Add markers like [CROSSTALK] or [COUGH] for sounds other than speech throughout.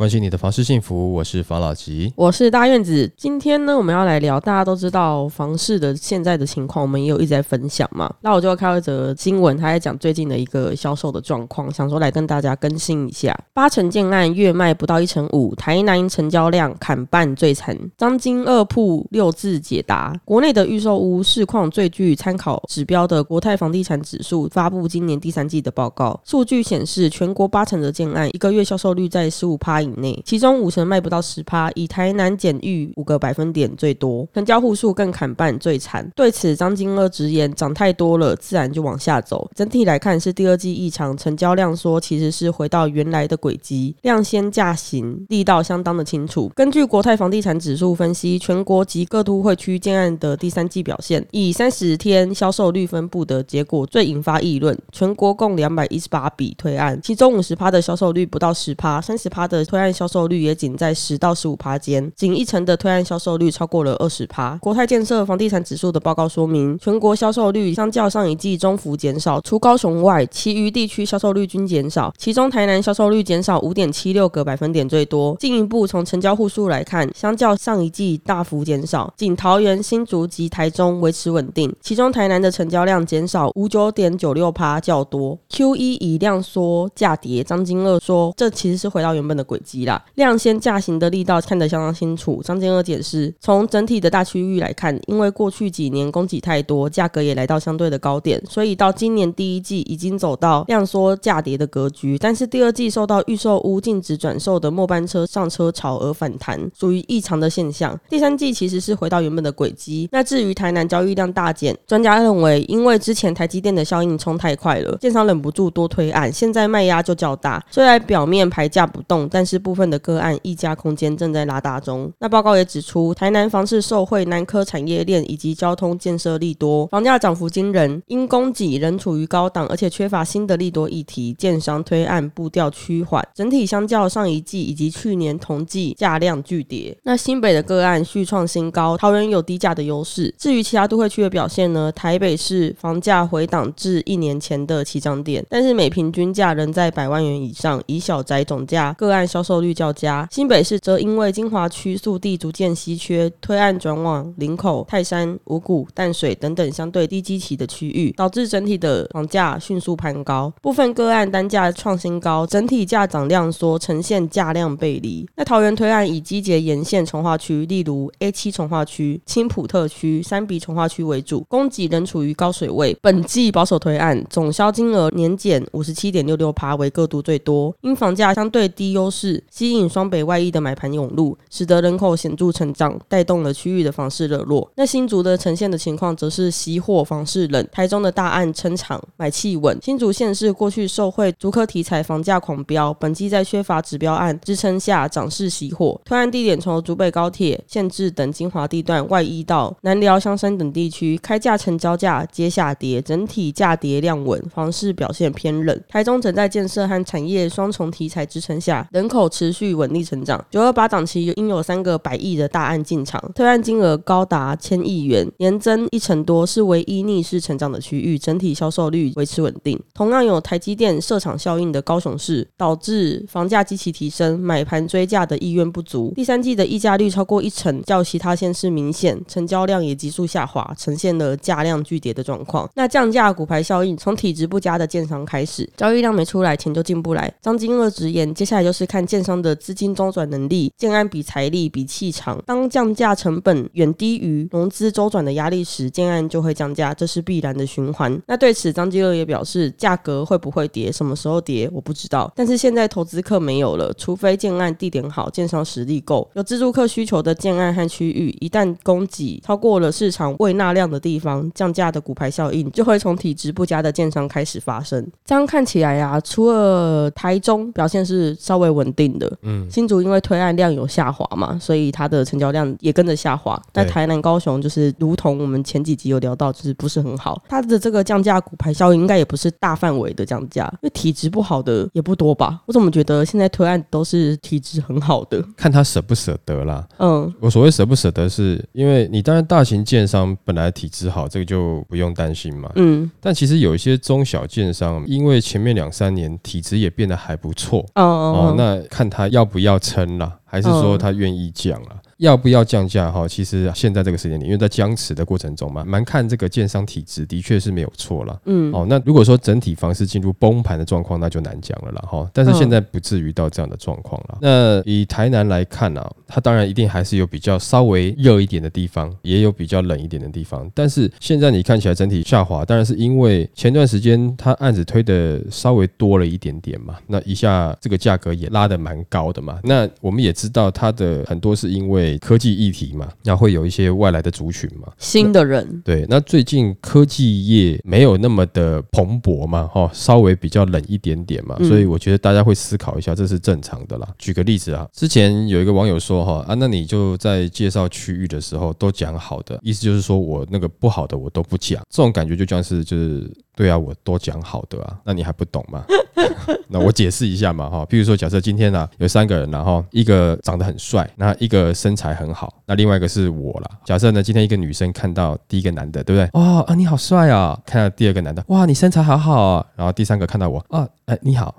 关心你的房事幸福，我是房老吉。我是大院子。今天呢，我们要来聊，大家都知道房市的现在的情况，我们也有一直在分享嘛。那我就看到一则新闻，他在讲最近的一个销售的状况，想说来跟大家更新一下。八成建案月卖不到一成五，台南成交量砍半最惨。张金二铺六字解答：国内的预售屋市况最具参考指标的国泰房地产指数发布今年第三季的报告，数据显示，全国八成的建案一个月销售率在十五趴以内，其中五成卖不到十趴，以台南减逾五个百分点最多，成交户数更砍半最惨。对此，张金二直言，涨太多了，自然就往下走。整体来看，是第二季异常，成交量说其实是回到原来的轨迹，量先价行，力道相当的清楚。根据国泰房地产指数分析，全国及各都会区建案的第三季表现，以三十天销售率分布的结果最引发议论。全国共两百一十八笔推案，其中五十趴的销售率不到十趴，三十趴的推案销售率也仅在十到十五趴间，仅一成的推案销售率超过了二十趴。国泰建设房地产指数的报告说明，全国销售率相较上一季中幅减少，除高雄外，其余地区销售率均减少，其中台南销售率减少五点七六个百分点最多。进一步从成交户数来看，相较上一季大幅减少，仅桃园、新竹及台中维持稳定，其中台南的成交量减少五九点九六趴较多。Q 一以量缩价跌，张金乐说，这其实是回到原本的轨迹啦。量先价行的力道看得相当清楚。张建二解释，从整体的大区域来看，因为过去几年供给太多，价格也来到相对的高点，所以到今年第一季已经走到量缩价跌的格局。但是第二季受到预售屋禁止转售的末班车上车潮而反弹，属于异常的现象。第三季其实是回到原本的轨迹。那至于台南交易量大减，专家认为，因为之前台积电的效应冲太快了，建商忍不住多推案，现在卖压就较大。虽然表面牌价不动，但是部分的个案溢价空间正在拉大中。那报告也指出，台南房市受惠南科产业链以及交通建设利多，房价涨幅惊人。因供给仍处于高档，而且缺乏新的利多议题，建商推案步调趋缓，整体相较上一季以及去年同季价量巨跌。那新北的个案续创新高，桃园有低价的优势。至于其他都会区的表现呢？台北市房价回档至一年前的起涨点，但是每平均价仍在百万元以上，以小宅总价个案销售售率较佳。新北市则因为金华区速地逐渐稀缺，推案转往林口、泰山、五股、淡水等等相对低基期的区域，导致整体的房价迅速攀高。部分个案单价创新高，整体价涨量缩，呈现价量背离。那桃园推案以基捷沿线从化区，例如 A 七从化区、青浦特区、三比从化区为主，供给仍处于高水位。本季保守推案总销金额年减五十七点六六趴，为各度最多。因房价相对低优势，吸引双北外溢的买盘涌入，使得人口显著成长，带动了区域的房市热络。那新竹的呈现的情况，则是熄火房市冷。台中的大案撑场，买气稳。新竹县市过去受惠竹科题材，房价狂飙，本季在缺乏指标案支撑下，涨势熄火。推案地点从竹北高铁、县治等精华地段外溢到南寮、香山等地区，开价成交价皆下跌，整体价跌量稳，房市表现偏冷。台中正在建设和产业双重题材支撑下，人口持续稳定成长。九二八档期应有三个百亿的大案进场，推案金额高达千亿元，年增一成多，是唯一逆势成长的区域，整体销售率维持稳定。同样有台积电设厂效应的高雄市，导致房价极其提升，买盘追价的意愿不足。第三季的溢价率超过一成，较其他县市明显，成交量也急速下滑，呈现了价量巨跌的状况。那降价股牌效应从体质不佳的建商开始，交易量没出来，钱就进不来。张金二直言，接下来就是看建商的资金周转能力，建安比财力比气场。当降价成本远低于融资周转的压力时，建安就会降价，这是必然的循环。那对此，张金二也表示，价格会不会跌，什么时候跌，我不知道。但是现在投资客没有了，除非建案地点好，建商实力够，有自住客需求的建案和区域，一旦供给超过了市场未纳量的地方，降价的股牌效应就会从体质不佳的建商开始发生。这样看起来啊，除了台中表现是稍微稳定。定的。嗯，新竹因为推案量有下滑嘛，所以它的成交量也跟着下滑。但台南、高雄就是如同我们前几集有聊到，就是不是很好。它的这个降价股牌效应应该也不是大范围的降价，因为体质不好的也不多吧？我怎么觉得现在推案都是体质很好的？看他舍不舍得啦。嗯，我所谓舍不舍得是，因为你当然大型建商本来体质好，这个就不用担心嘛。嗯但其实有一些中小建商，因为前面两三年体质也变得还不错哦哦，那看他要不要撑了，还是说他愿意降啦？要不要降价哈？其实现在这个时间点，因为在僵持的过程中嘛，蛮看这个建商体质，的确是没有错啦。嗯哦，那如果说整体房市进入崩盘的状况，那就难讲了啦哈。但是现在不至于到这样的状况了。那以台南来看啊，它当然一定还是有比较稍微热一点的地方，也有比较冷一点的地方。但是现在你看起来整体下滑，当然是因为前段时间它案子推的稍微多了一点点嘛，那一下这个价格也拉得蛮高的嘛。那我们也知道它的很多是因为科技议题嘛，那会有一些外来的族群嘛，新的人，对，那最近科技业没有那么的蓬勃嘛，哈、稍微比较冷一点点嘛，嗯。所以我觉得大家会思考一下，这是正常的啦。举个例子啊，之前有一个网友说哈啊，那你就在介绍区域的时候都讲好的，意思就是说我那个不好的我都不讲，这种感觉就像是就是对啊，我都讲好的啊，那你还不懂吗？[LAUGHS] 那我解释一下嘛哈，譬如说假设今天呢、有三个人然后一个长得很帅，那一个身材很好，那另外一个是我啦。假设呢今天一个女生看到第一个男的，对不对？哦啊你好帅啊！看到第二个男的，哇你身材好好啊！然后第三个看到我啊，哎你好，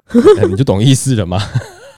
你就懂意思了吗？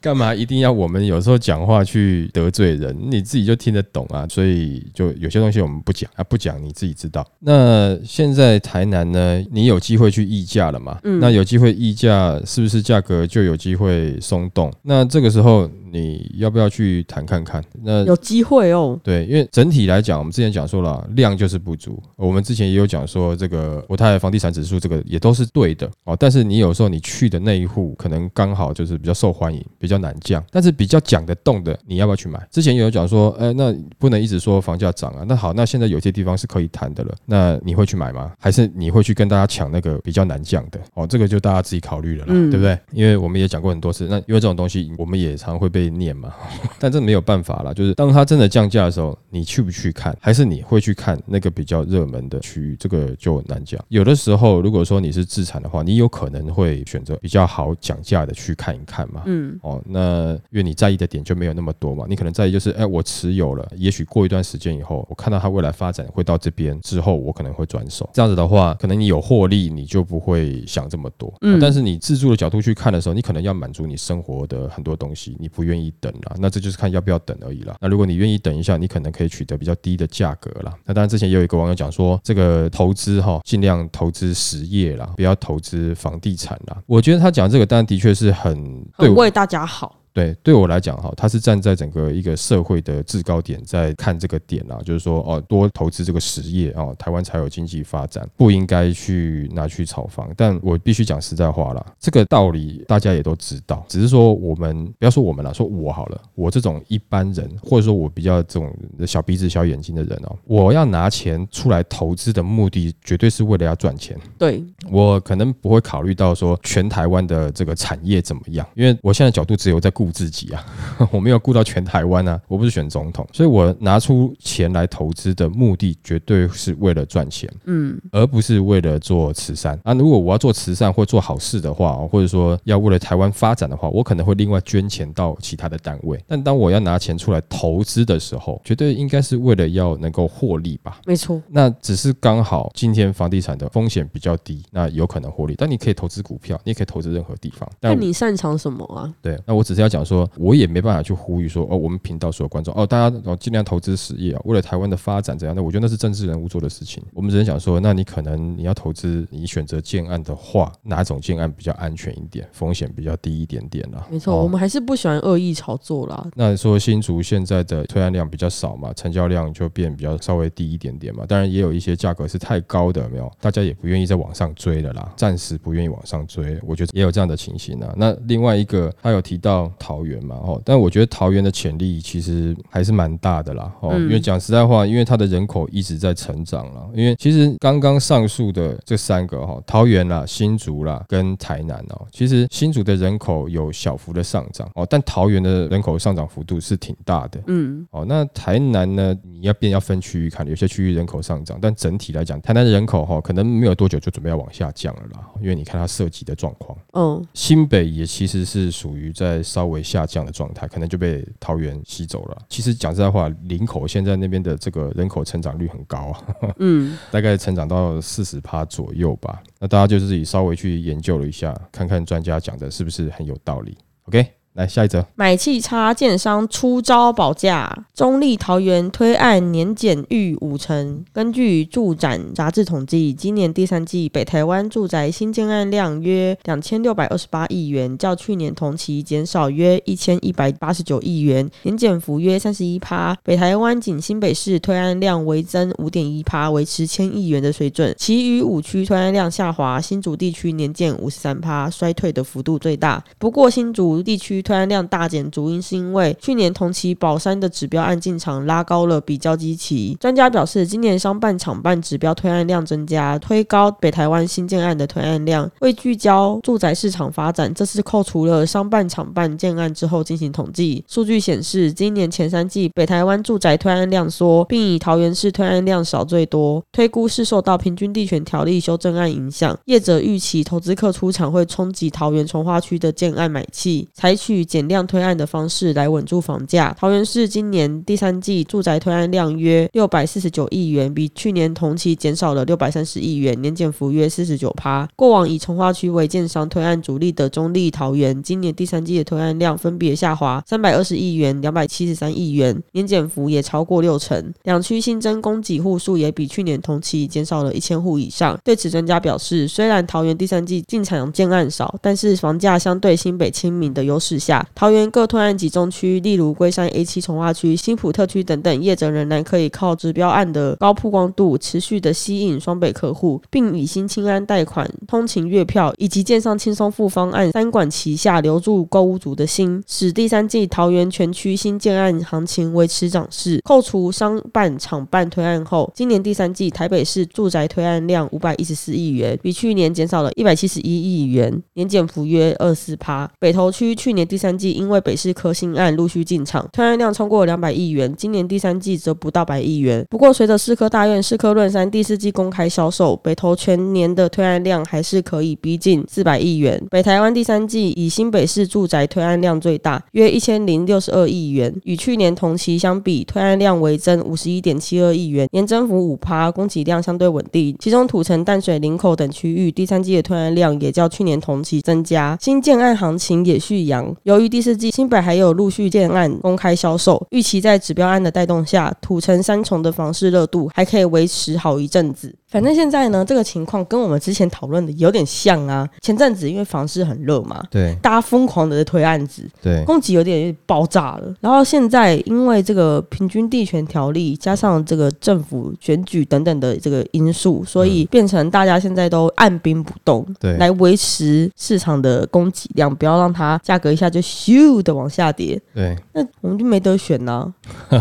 干嘛一定要我们有时候讲话去得罪人？你自己就听得懂啊，所以就有些东西我们不讲啊，不讲你自己知道。那现在台南呢，你有机会去议价了嘛？嗯那有机会议价，是不是价格就有机会松动？那这个时候你要不要去谈看看？那有机会哦。对，因为整体来讲，我们之前讲说了，量就是不足。我们之前也有讲说，这个国泰房地产指数这个也都是对的哦。但是你有时候你去的那一户，可能刚好就是比较受欢迎，比较难降，但是比较讲得动的，你要不要去买？之前也有讲说，呃，那不能一直说房价涨啊。那好，那现在有些地方是可以谈的了，那你会去买吗？还是你会去跟大家抢那个比较难降的？哦，这个就大家自己考虑了啦，嗯对不对？因为我们也讲过很多次，那因为这种东西我们也常会被念嘛，[LAUGHS] 但这没有办法啦，就是当它真的降价的时候，你去不去看，还是你会去看那个比较热门的区域，这个就难讲。有的时候，如果说你是自产的话，你有可能会选择比较好讲价的去看一看嘛。嗯哦，那因为你在意的点就没有那么多嘛，你可能在意就是，哎，我持有了，也许过一段时间以后，我看到它未来发展会到这边之后，我可能会转手。这样子的话，可能你有获利，你就不会想这么多。嗯嗯，但是你自助的角度去看的时候，你可能要满足你生活的很多东西，你不愿意等啦，那这就是看要不要等而已啦。那如果你愿意等一下，你可能可以取得比较低的价格啦。那当然，之前也有一个网友讲说，这个投资哈，尽量投资实业啦，不要投资房地产啦。我觉得他讲这个，当然的确是很对我为大家好。对，对我来讲哈，他是站在整个一个社会的制高点在看这个点啊，就是说哦，多投资这个实业哦，台湾才有经济发展，不应该去拿去炒房。但我必须讲实在话啦，这个道理大家也都知道，只是说我们不要说我们了，说我好了，我这种一般人，或者说我比较这种小鼻子小眼睛的人哦，我要拿钱出来投资的目的，绝对是为了要赚钱。对，我可能不会考虑到说全台湾的这个产业怎么样，因为我现在角度只有在顾自己啊，[LAUGHS] 我没有顾到全台湾啊，我不是选总统，所以我拿出钱来投资的目的绝对是为了赚钱，嗯而不是为了做慈善啊。如果我要做慈善或做好事的话，或者说要为了台湾发展的话，我可能会另外捐钱到其他的单位。但当我要拿钱出来投资的时候，绝对应该是为了要能够获利吧。没错。那只是刚好今天房地产的风险比较低，那有可能获利。但你可以投资股票，你也可以投资任何地方。但那你擅长什么啊？对，那我只是要讲说，我也没办法去呼吁说，哦，我们频道所有观众，哦，大家哦尽量投资实业啊，为了台湾的发展怎样的？我觉得那是政治人物做的事情。我们只能讲说，那你可能你要投资，你选择建案的话，哪种建案比较安全一点，风险比较低一点点啦？没错，哦我们还是不喜欢恶意炒作啦。那说新竹现在的推案量比较少嘛，成交量就变比较稍微低一点点嘛。当然也有一些价格是太高的，没有，大家也不愿意再往上追了啦，暂时不愿意往上追，我觉得也有这样的情形啊。那另外一个他有提到桃园嘛，哦，但我觉得桃园的潜力其实还是蛮大的啦，哦，嗯因为讲实在话，因为它的人口一直在成长了，因为其实刚刚上述的这三个哈、桃园啦、新竹啦跟台南哦，其实新竹的人口有小幅的上涨哦，但桃园的人口上涨幅度是挺大的。嗯，哦，那台南呢？你要变要分区域看，有些区域人口上涨，但整体来讲，台南的人口哈、可能没有多久就准备要往下降了啦，因为你看它涉及的状况。嗯，新北也其实是属于在稍微下降的状态，可能就被桃园吸走了。其实讲实在话，林口现在那边的这个人口成长率很高啊，嗯，[LAUGHS] 大概成长到四十趴左右吧。那大家就自己稍微去研究了一下，看看专家讲的是不是很有道理。OK，来下一则。买气差建商出招保价，中立桃园推案年减逾五成。根据住展杂志统计，今年第三季北台湾住宅新建案量约两千六百二十八亿元，较去年同期减少约一千一百八十九亿元，年减幅约三十一趴。北台湾仅新北市推案量微增五点一趴，维持千亿元的水准，其余五区推案量下滑，新竹地区年减五十三趴，衰退的幅度最大。不过新竹地区推案量大减，主因是因为去年同期宝山的指标案进场拉高了比较基期。专家表示，今年商办厂办指标推案量增加，推高北台湾新建案的推案量。为聚焦住宅市场发展，这次扣除了商办厂办建案之后进行统计。数据显示，今年前三季北台湾住宅推案量缩，并以桃园市推案量少最多。推估是受到平均地权条例修正案影响，业者预期投资客出场会冲击桃园从化区的建案买气，采取减量推案的方式来稳住房价。桃园市今年第三季住宅推案量约六百四十九亿元，比去年同期减少了六百三十亿元，年减幅约四十九趴。过往以从化区为建商推案主力的中立桃园，今年第三季的推案量分别下滑三百二十亿元、两百七十三亿元，年减幅也超过六成。两区新增供给户数也比去年同期减少了一千户以上。对此，专家表示，虽然桃园第三季进场建案少，但是房价相对新北亲民的优势下，桃园各推案集中区，例如龟山 A 七从化区、新浦特区等等，业者仍然可以靠指标案的高曝光度，持续的吸引双北客户，并以新青安贷款、通勤月票以及建商轻松付方案三管齐下，留住购物族的心，使第三季桃园全区新建案行情维持涨势。扣除商办、厂办推案后，今年第三季台北市住宅推案量五百一十四亿元，比去年减少了一百七十一亿元，年减幅约二四趴。北投区去年第三季因为北市科新案陆续进场，推案量超过两百亿元，今年第三季则不到百亿元。不过，随着市科大院、市科论山第四季公开销售，北投全年的推案量还是可以逼近四百亿元。北台湾第三季以新北市住宅推案量最大，约一千零六十二亿元，与去年同期相比，推案量为增五十一点七二亿元，年增幅五趴，供给量相对稳定。其中土城、淡水、林口等区域第三季的推案量也较去年同期增加，新建案行情也续扬。由于第四季新北还有陆续建案公开销售，预期在指标案的带动下，土城三重的房市热度还可以维持好一阵子。反正现在呢，这个情况跟我们之前讨论的有点像啊。前阵子因为房市很热嘛，对大家疯狂的在推案子，对供给有点爆炸了。然后现在因为这个平均地权条例加上这个政府选举等等的这个因素，所以变成大家现在都按兵不动，对来维持市场的供给量，不要让它价格一下就咻的往下跌。对，那我们就没得选呐、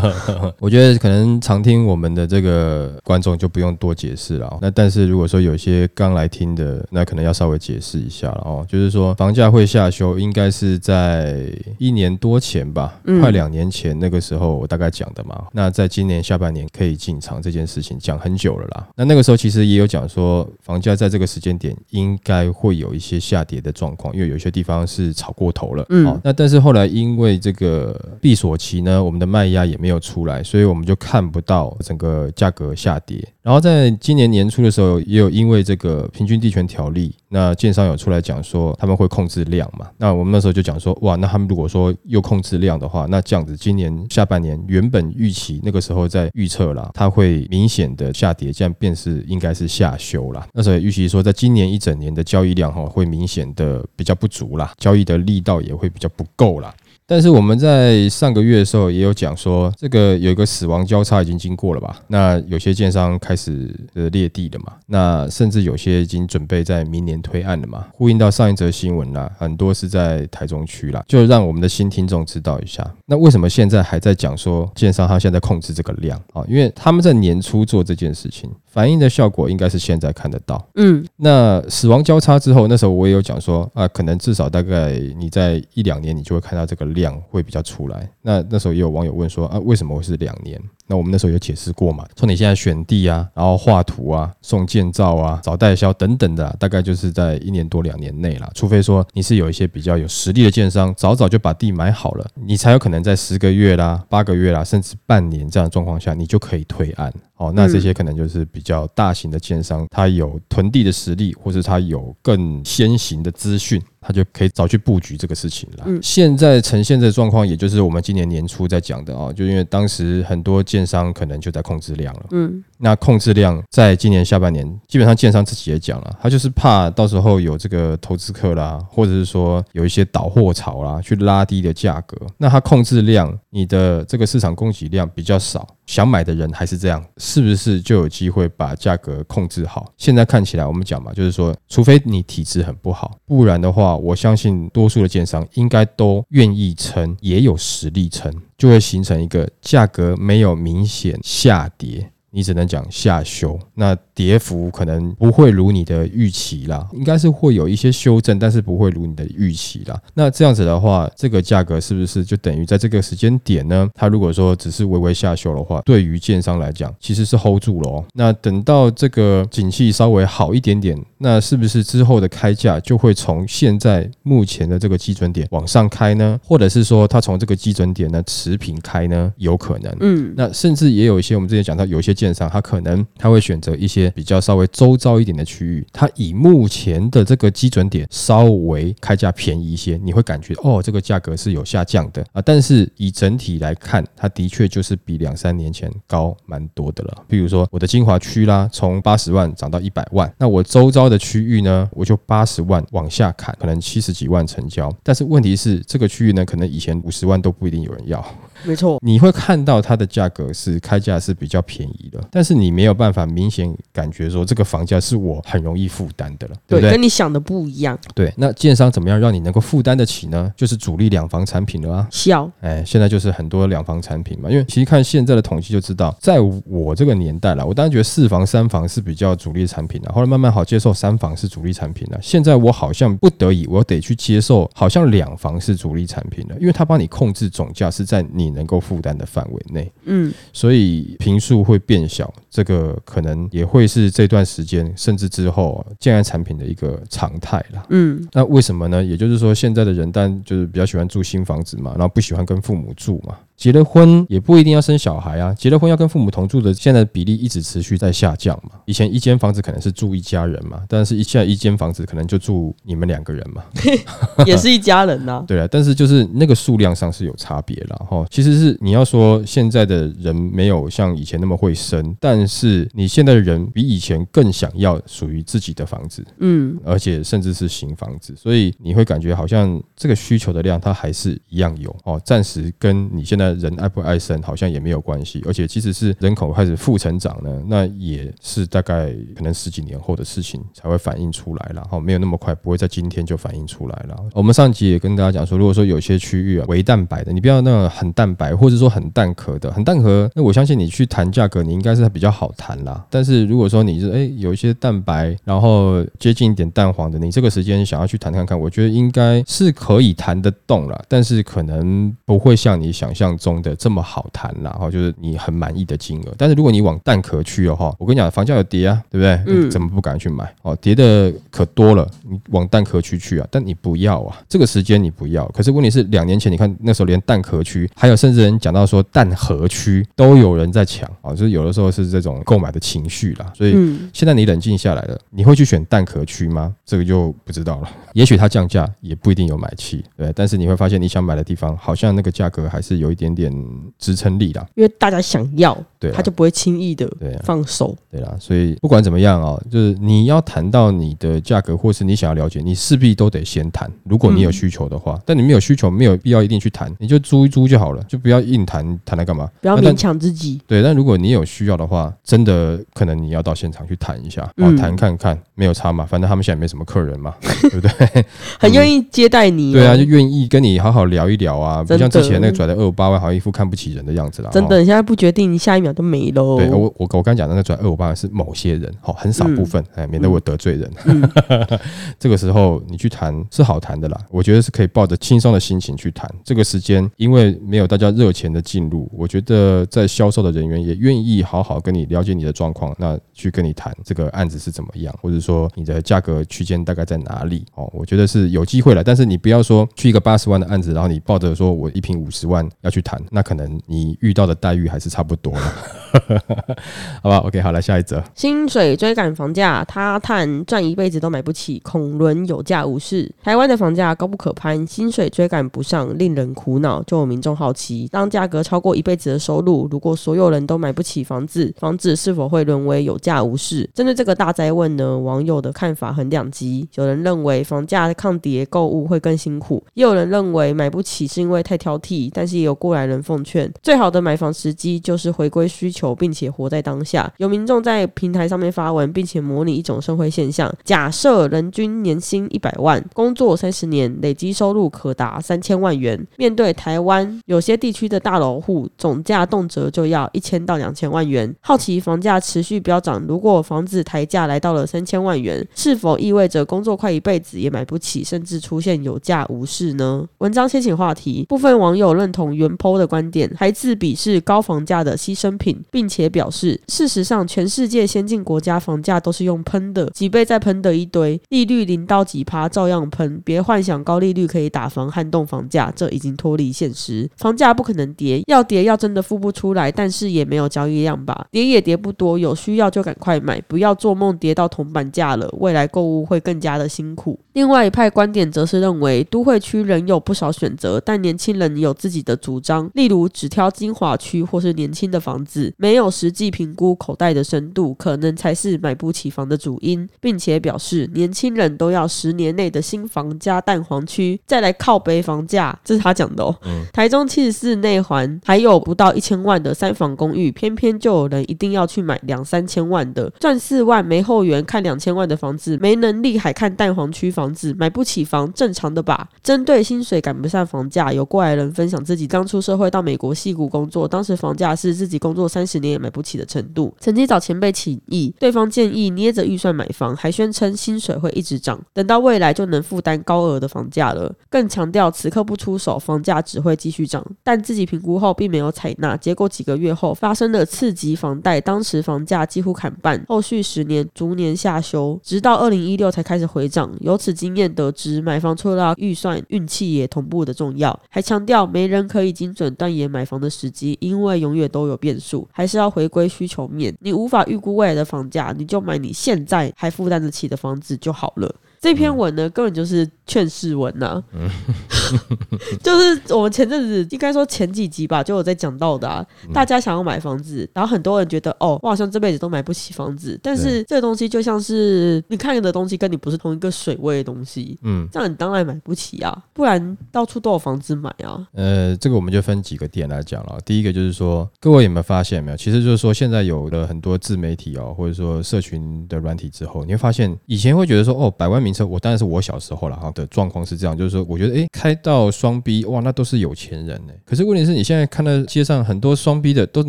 [LAUGHS] 我觉得可能常听我们的这个观众就不用多解释了哦。那但是如果说有些刚来听的，那可能要稍微解释一下了哦。就是说房价会下修，应该是在一年多前吧，嗯快两年前那个时候我大概讲的嘛。那在今年下半年可以进场这件事情讲很久了啦。那那个时候其实也有讲说，房价在这个时间点应该会有一些下跌的状况，因为有些地方是炒过头了。嗯哦，那但是后来因为这个闭锁期呢，我们的卖压也没有出来，所以我们就看不到整个价格下跌。然后在今年年初的时候，也有因为这个平均地权条例，那建商有出来讲说他们会控制量嘛。那我们那时候就讲说，哇，那他们如果说又控制量的话，那这样子今年下半年原本预期那个时候在预测啦，它会明显的下跌，这样便是应该是下修啦。那时候也预期说，在今年一整年的交易量哈会明显的比较不足啦，交易的力道也会比较不够啦。但是我们在上个月的时候也有讲说，这个有一个死亡交叉已经经过了吧？那有些建商开始呃裂地了嘛？那甚至有些已经准备在明年推案了嘛？呼应到上一则新闻啦，很多是在台中区啦，就让我们的新听众知道一下。那为什么现在还在讲说建商他现在控制这个量啊？因为他们在年初做这件事情。反应的效果应该是现在看得到。嗯，那死亡交叉之后，那时候我也有讲说啊，可能至少大概你在一两年，你就会看到这个量会比较出来。那那时候也有网友问说啊，为什么会是两年？那我们那时候有解释过嘛？从你现在选地啊，然后画图啊，送建造啊，找代销等等的，大概就是在一年多两年内啦。除非说你是有一些比较有实力的建商，早早就把地买好了，你才有可能在十个月啦、八个月啦，甚至半年这样的状况下，你就可以推案。哦，那这些可能就是比较大型的建商，他有囤地的实力，或者他有更先行的资讯。他就可以早去布局这个事情了。现在呈现的状况，也就是我们今年年初在讲的啊，就因为当时很多建商可能就在控制量了。嗯，那控制量在今年下半年，基本上建商自己也讲了，他就是怕到时候有这个投资客啦，或者是说有一些倒货潮啦，去拉低的价格。那他控制量，你的这个市场供给量比较少，想买的人还是这样，是不是就有机会把价格控制好？现在看起来，我们讲嘛，就是说，除非你体质很不好，不然的话。我相信多数的建商应该都愿意撑，也有实力撑，就会形成一个价格没有明显下跌。你只能讲下修，那跌幅可能不会如你的预期啦，应该是会有一些修正，但是不会如你的预期啦。那这样子的话，这个价格是不是就等于在这个时间点呢？它如果说只是微微下修的话，对于建商来讲，其实是 hold 住了哦。那等到这个景气稍微好一点点，那是不是之后的开价就会从现在目前的这个基准点往上开呢？或者是说它从这个基准点呢持平开呢？有可能，嗯，那甚至也有一些我们之前讲到有一些。线上，他可能他会选择一些比较稍微周遭一点的区域，他以目前的这个基准点稍微开价便宜一些，你会感觉哦，这个价格是有下降的啊。但是以整体来看，它的确就是比两三年前高蛮多的了。比如说我的金华区啦，从八十万涨到一百万，那我周遭的区域呢，我就八十万往下砍，可能七十几万成交。但是问题是，这个区域呢，可能以前五十万都不一定有人要。没错，你会看到它的价格是开价是比较便宜的，但是你没有办法明显感觉说这个房价是我很容易负担的了，对不对？跟你想的不一样。对，那建商怎么样让你能够负担得起呢？就是主力两房产品了啊。小，哎，现在就是很多两房产品嘛，因为其实看现在的统计就知道，在我这个年代了，我当然觉得四房、三房是比较主力产品了，后来慢慢好接受三房是主力产品了。现在我好像不得已，我得去接受，好像两房是主力产品了，因为它帮你控制总价是在你能够负担的范围内，嗯，所以平数会变小，这个可能也会是这段时间甚至之后建安产品的一个常态了，嗯，那为什么呢？也就是说，现在的人但就是比较喜欢住新房子嘛，然后不喜欢跟父母住嘛。结了婚也不一定要生小孩啊，结了婚要跟父母同住的，现在比例一直持续在下降嘛。以前一间房子可能是住一家人嘛，但是现在一间房子可能就住你们两个人嘛，[LAUGHS] 也是一家人呐。[LAUGHS] 对啊，但是就是那个数量上是有差别了哈。其实是你要说现在的人没有像以前那么会生，但是你现在的人比以前更想要属于自己的房子，嗯，而且甚至是新房子，所以你会感觉好像这个需求的量它还是一样有哦。暂时跟你现在。人爱不爱生好像也没有关系，而且即使是人口开始负成长呢，那也是大概可能十几年后的事情才会反映出来了，哈，没有那么快，不会在今天就反映出来了。我们上集也跟大家讲说，如果说有些区域啊，微蛋白的，你不要那很蛋白，或者说很蛋壳的，很蛋壳，那我相信你去谈价格，你应该是比较好谈啦。但是如果说你是哎有一些蛋白，然后接近一点蛋黄的，你这个时间想要去谈看看，我觉得应该是可以谈得动了，但是可能不会像你想象。中的这么好谈啦，哈，就是你很满意的金额。但是如果你往蛋壳去的话，我跟你讲，房价有跌啊，对不对？嗯，怎么不敢去买？哦，跌的可多了，你往蛋壳区去啊，但你不要啊，这个时间你不要。可是问题是，两年前你看那时候连蛋壳区，还有甚至人讲到说蛋壳区都有人在抢啊，就是有有的时候是这种购买的情绪啦，所以嗯，现在你冷静下来了，你会去选蛋壳区吗？这个就不知道了。也许它降价，也不一定有买气，对。但是你会发现，你想买的地方，好像那个价格还是有一点点点支撑力啦，因为大家想要，对啊他就不会轻易的对啊。放手。对啦，所以不管怎么样哦，就是你要谈到你的价格，或是你想要了解，你势必都得先谈。如果你有需求的话，但你没有需求，没有必要一定去谈，你就租一租就好了，就不要硬谈，谈来干嘛？不要勉强自己。对，但如果你有需要的话，真的可能你要到现场去谈一下，哦，嗯谈看看，没有差嘛，反正他们现在没什么客人嘛，[LAUGHS] 对不对？很愿意接待你、哦。对啊，就愿意跟你好好聊一聊啊，不像之前那个拽的二八万，好像一副看不起人的样子啦。哦真的，你现在不决定，你下一秒都没喽。对我我我刚讲的那个转二五八是某些人，好，很少部分，哎，免得我得罪人。嗯 [LAUGHS] 这个时候你去谈是好谈的啦，我觉得是可以抱着轻松的心情去谈。这个时间因为没有大家热钱的进入，我觉得在销售的人员也愿意好好跟你了解你的状况，那去跟你谈这个案子是怎么样，或者说你的价格区间大概在哪里哦，我觉得是有机会了。但是你不要说去一个八十万的案子，然后你抱着说我一瓶五十万要去谈，那可能你遇到的待遇还是差不多了。[LAUGHS] 好吧，OK，好，来下一则。薪水追赶房价，他叹赚一辈子都买不起，恐沦有价无市。台湾的房价高不可攀，薪水追赶不上，令人苦恼。就有民众好奇，当价格超过一辈子的收入，如果所有人都买不起房子，房子是否会沦为有价无市？针对这个大灾问呢，网友的看法很两极。有人认为房价抗跌，购物会更辛苦；也有人认为买不起是因为太挑剔。但是也有过来人奉劝，最好的买房时机就是回归需求，并且活在当下。有民众在平台上面发文，并且模拟一种社会现象：假设人均年薪一百万，工作三十年，累积收入可达三千万元。面对台湾有些地区的大楼户，总价动辄就要一千到两千万元。好奇房价持续飙涨，如果房子抬价来到了三千万元，是否意味着工作快一辈子也买不起，甚至出现有价无市呢？文章先请话题，部分网友认同原 PO 的观点，还自鄙视高房价的牺牲品，并且表示，事实上全世界先进国家房价都是用喷的，几倍再喷的一堆，利率零到几趴照样喷，别幻想高利率可以打房撼动房价，这已经脱离现实，房价不可能跌，要跌要真的付不出来，但是也没有交易量吧，跌也跌不多，有需要就赶快买，不要做梦跌到铜板价了，未来购物会更加的辛苦。另外一派观点则是认为，都会区仍有不少选择，但年轻人有自己的主张，例如只挑精华区或是年轻的房子，没有实际评估口袋的深度，可能才是买不起房的主因，并且表示年轻人都要十年内的新房加蛋黄区，再来靠北房价，这是他讲的哦。台中七十四内环还有不到一千万的三房公寓，偏偏就有人一定要去买两三千万的，赚四万没后援看两千万的房子，没能力还看蛋黄区房子，买不起房，正常的吧？针对薪水赶不上房价，有过来人分享自己刚出社会到美国戏谷工作，当时房价是自己工作三十年也买不起的程度，曾经找前辈请益，对方建议捏着预算买房，还宣称薪水会一直涨，等到未来就能负担高额的房价了，更强调此刻不出手，房价只会继续涨，但自己评估后并没有采纳，结果几个月后发生了次级房贷，当时房价几乎砍半，后续十年逐年下修，直到二零一六才开始回涨。由此经验得知，买房除了预算，运气也同步的重要。还强调没人可以精准断言买房的时机，因为永远都有变数，还是要回归需求面。你无法预估未来的房价，你就买你现在还负担得起的房子就好了。这篇文呢，根本就是劝世文呐、[LAUGHS] 就是我们前阵子应该说前几集吧，就有在讲到的啊，大家想要买房子，然后很多人觉得哦，我好像这辈子都买不起房子，但是这个东西就像是你看的东西跟你不是同一个水位的东西，嗯，这样你当然买不起啊，不然到处都有房子买啊。呃，这个我们就分几个点来讲了。第一个就是说，各位有没有发现没有？其实就是说，现在有了很多自媒体哦，或者说社群的软体之后，你会发现，以前会觉得说，哦，百万名车，我当然是我小时候了哈的状况是这样，就是说，我觉得，诶，开到双 B，哇，那都是有钱人呢。可是问题是你现在看到街上很多双 B 的都是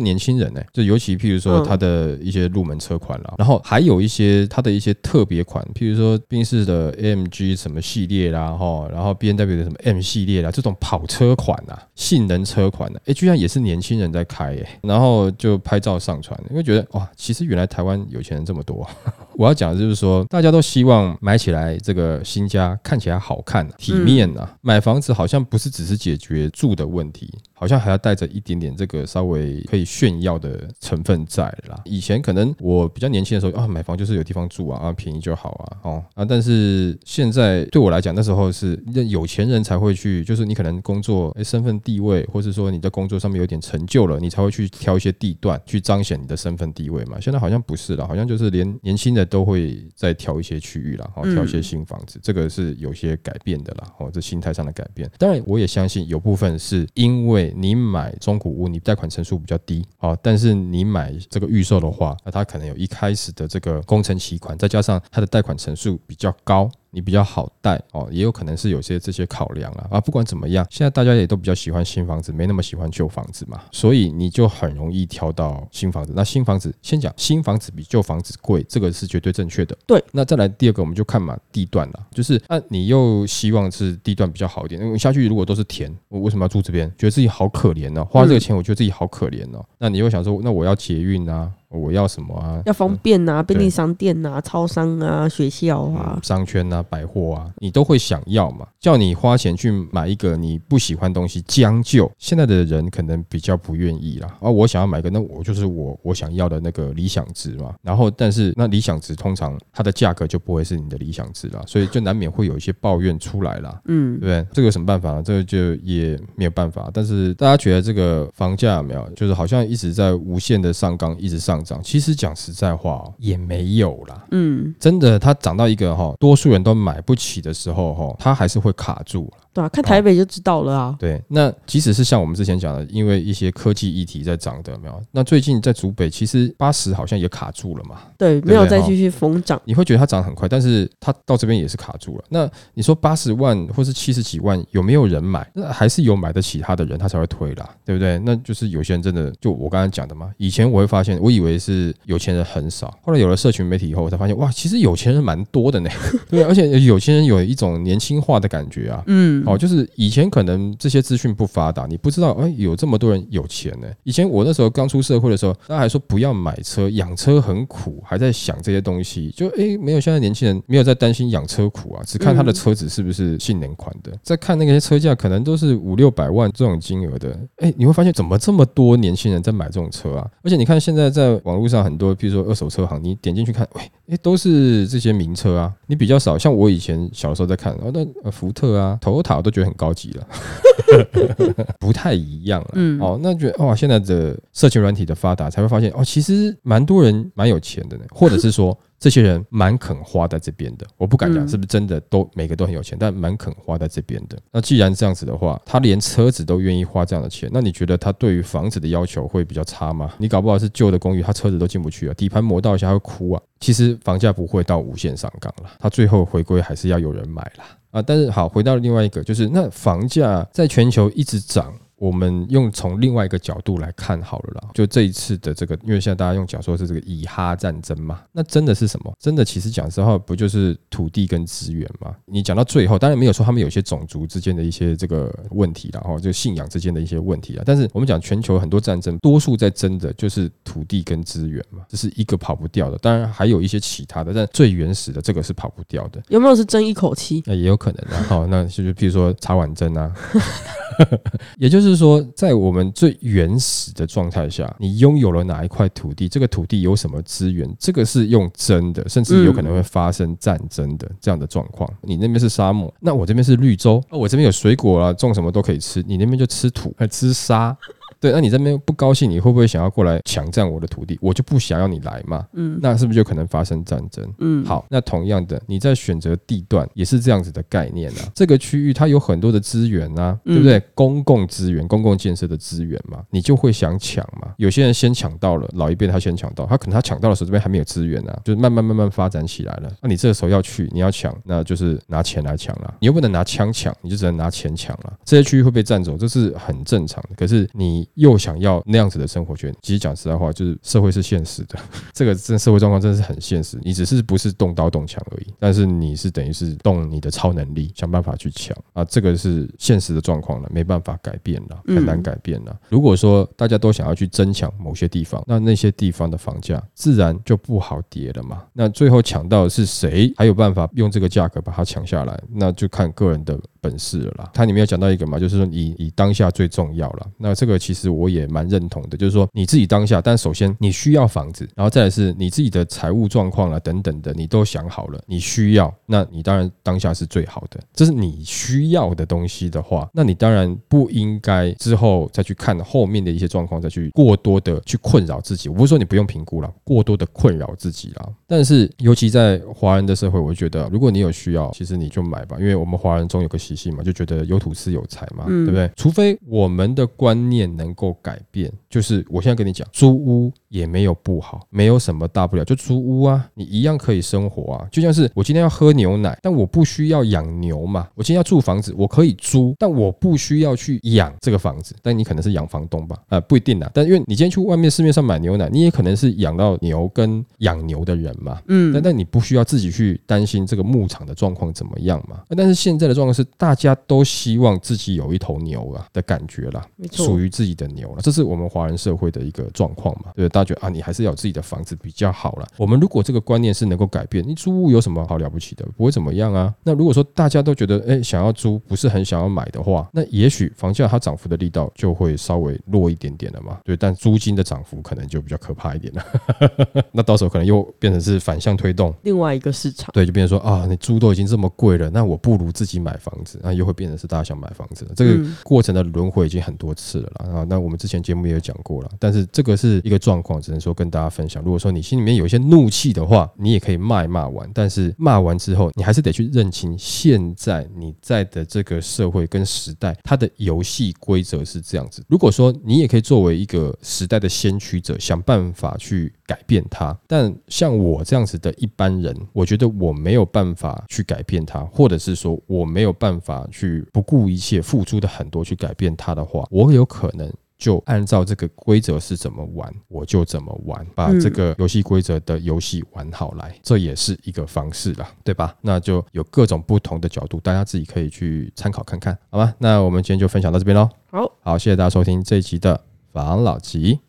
年轻人呢，就尤其譬如说嗯他的一些入门车款啦，然后还有一些他的一些特别款，譬如说宾士的 AMG 什么系列啦，哈，然后 B N W 的什么 M 系列啦，这种跑车款啊，性能车款的、诶，居然也是年轻人在开耶、然后就拍照上传，因为觉得哇，其实原来台湾有钱人这么多。我要讲的就是说，大家都希望买起来这个新家看起来好看、体面啊。买房子好像不是只是解决住的问题，好像还要带着一点点这个稍微可以炫耀的成分在啦。以前可能我比较年轻的时候啊，买房就是有地方住啊，啊便宜就好啊，哦啊，但是现在对我来讲，那时候是有钱人才会去，就是你可能工作诶身份地位，或是说你在工作上面有点成就了，你才会去挑一些地段去彰显你的身份地位嘛。现在好像不是了，好像就是连年轻的都会再挑一些区域啦，哦，挑一些新房子，这个是有些改变的啦，哦，这心态上的改变。当然，我也相信有部分是因为你买中古屋，你贷款成数比较低，好，但是你买这个预售的话，那它可能有一开始的这个工程期款，再加上它的贷款成数比较高。你比较好带哦，也有可能是有些这些考量啊啊，不管怎么样，现在大家也都比较喜欢新房子，没那么喜欢旧房子嘛，所以你就很容易挑到新房子。那新房子先讲新房子比旧房子贵，这个是绝对正确的。对，那再来第二个，我们就看嘛地段了，就是啊，你又希望是地段比较好一点，因为下去如果都是田，我为什么要住这边？觉得自己好可怜呢，花这个钱，我觉得自己好可怜哦。那你又想说，那我要捷运啊？我要什么啊？要方便啊，便利商店啊，超商啊，学校啊，商圈啊，百货啊，你都会想要嘛？叫你花钱去买一个你不喜欢东西，将就现在的人可能比较不愿意啦。啊，我想要买个，那我就是我我想要的那个理想值嘛。然后，但是那理想值通常它的价格就不会是你的理想值啦，所以就难免会有一些抱怨出来啦。嗯，对不对？这个有什么办法呢？这个就也没有办法。但是大家觉得这个房价没有，就是好像一直在无限的上纲，一直上。涨，其实讲实在话也没有啦。嗯，真的，它涨到一个哈，多数人都买不起的时候哈，它还是会卡住了。对啊，看台北就知道了啊。对，那即使是像我们之前讲的，因为一些科技议题在涨的，没有？那最近在竹北，其实八十好像也卡住了嘛。对，没有再继续疯涨。你会觉得它涨很快，但是它到这边也是卡住了。那你说八十万或是七十几万，有没有人买？那还是有买得起它的人，他才会推啦，对不对？那就是有些人真的，就我刚才讲的嘛。以前我会发现，我以为是有钱人很少，后来有了社群媒体以后，我才发现，哇，其实有钱人蛮多的呢。[LAUGHS] 对，而且有钱人有一种年轻化的感觉啊。嗯。哦，就是以前可能这些资讯不发达，你不知道哎，有这么多人有钱呢。以前我那时候刚出社会的时候，大家还说不要买车，养车很苦，还在想这些东西。就哎，没有现在年轻人没有在担心养车苦啊，只看他的车子是不是性能款的，在看那些车价，可能都是五六百万这种金额的。哎，你会发现怎么这么多年轻人在买这种车啊？而且你看现在在网络上很多，比如说二手车行，你点进去看，喂，哎，都是这些名车啊。你比较少，像我以前小时候在看，哦，那福特啊、头塔。我都觉得很高级了，[LAUGHS] 不太一样了。嗯，哦，那觉得哇，现在的社群软体的发达，才会发现哦，其实蛮多人蛮有钱的呢，或者是说。[LAUGHS] 这些人蛮肯花在这边的，我不敢讲是不是真的都每个都很有钱，但蛮肯花在这边的。那既然这样子的话，他连车子都愿意花这样的钱，那你觉得他对于房子的要求会比较差吗？你搞不好是旧的公寓，他车子都进不去啊，底盘磨到一下会哭啊。其实房价不会到无限上岗了，他最后回归还是要有人买啦。啊。但是好，回到另外一个，就是那房价在在全球一直涨。我们用从另外一个角度来看好了啦，就这一次的这个，因为现在大家用讲说是这个以哈战争嘛，那真的是什么？真的其实讲实话，不就是土地跟资源嘛？你讲到最后，当然没有说他们有些种族之间的一些这个问题然后就信仰之间的一些问题啊。但是我们讲全球很多战争，多数在争的就是土地跟资源嘛，这是一个跑不掉的。当然还有一些其他的，但最原始的这个是跑不掉的。有没有是争一口气？那也有可能啊。好，那就是譬如说茶碗蒸啊。[LAUGHS] [LAUGHS] 也就是说，在我们最原始的状态下，你拥有了哪一块土地？这个土地有什么资源？这个是用真的，甚至有可能会发生战争的这样的状况。你那边是沙漠，那我这边是绿洲，我这边有水果啊，种什么都可以吃。你那边就吃土，还吃沙。对，那你这边不高兴，你会不会想要过来抢占我的土地？我就不想要你来嘛。嗯，那是不是就可能发生战争？嗯，好，那同样的，你在选择地段也是这样子的概念啊。这个区域它有很多的资源啊，对不对？公共资源、公共建设的资源嘛，你就会想抢嘛。有些人先抢到了，老一辈他先抢到，他可能他抢到的时候这边还没有资源啊，就是慢慢慢慢发展起来了。那你这个时候要去，你要抢，那就是拿钱来抢了。你又不能拿枪抢，你就只能拿钱抢了。这些区域会被占走，这是很正常的。可是你。又想要那样子的生活圈。其实讲实在话，就是社会是现实的，[LAUGHS] 这个真社会状况真的是很现实。你只是不是动刀动枪而已，但是你是等于是动你的超能力，想办法去抢啊，这个是现实的状况了，没办法改变了，很难改变了。如果说大家都想要去争抢某些地方，那那些地方的房价自然就不好跌了嘛。那最后抢到的是谁，还有办法用这个价格把它抢下来，那就看个人的本事了啦。它里面有讲到一个嘛，就是说以以当下最重要了。那这个其实我也蛮认同的，就是说你自己当下，但首先你需要房子，然后再来是你自己的财务状况啊等等的，你都想好了，你需要，那你当然当下是最好的。这是你需要的东西的话，那你当然不应该之后再去看后面的一些状况，再去过多的去困扰自己。我不是说你不用评估了，过多的困扰自己了。但是尤其在华人的社会，我觉得如果你有需要，其实你就买吧，因为我们华人中有个习性嘛，就觉得有土司有财嘛，对不对？除非我们的观念能够改变，就是我现在跟你讲，租屋也没有不好，没有什么大不了，就租屋啊，你一样可以生活啊。就像是我今天要喝牛奶，但我不需要养牛嘛。我今天要住房子，我可以租，但我不需要去养这个房子。但你可能是养房东吧？啊，不一定啊。但因为你今天去外面市面上买牛奶，你也可能是养到牛跟养牛的人嘛。嗯，但但你不需要自己去担心这个牧场的状况怎么样嘛。但是现在的状况是，大家都希望自己有一头牛啊的感觉啦，属于自己的牛了。这是我们华人社会的一个状况嘛？对，大家觉得啊，你还是要有自己的房子比较好了。我们如果这个观念是能够改变，你租屋有什么好了不起的？不会怎么样啊。那如果说大家都觉得哎想要租，不是很想要买的话，那也许房价它涨幅的力道就会稍微弱一点点了嘛。对，但租金的涨幅可能就比较可怕一点了。[LAUGHS] 那到时候可能又变成是反向推动另外一个市场。对，就变成说啊，你租都已经这么贵了，那我不如自己买房子，那又会变成是大家想买房子了。这个过程的轮回已经很多次了啦。啊，那那我们之前节目也有讲过了，但是这个是一个状况，只能说跟大家分享。如果说你心里面有一些怒气的话，你也可以骂骂完，但是骂完之后，你还是得去认清现在你在的这个社会跟时代，它的游戏规则是这样子。如果说你也可以作为一个时代的先驱者，想办法去改变它，但像我这样子的一般人，我觉得我没有办法去改变它，或者是说我没有办法去不顾一切付出的很多去改变它的话，我有可能。就按照这个规则是怎么玩，我就怎么玩，把这个游戏规则的游戏玩好来，这也是一个方式啦，对吧？那就有各种不同的角度，大家自己可以去参考看看，好吗？那我们今天就分享到这边喽。好，好，谢谢大家收听这一集的房老吉，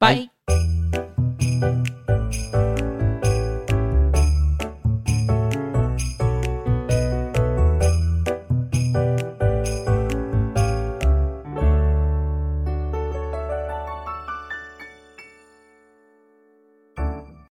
拜。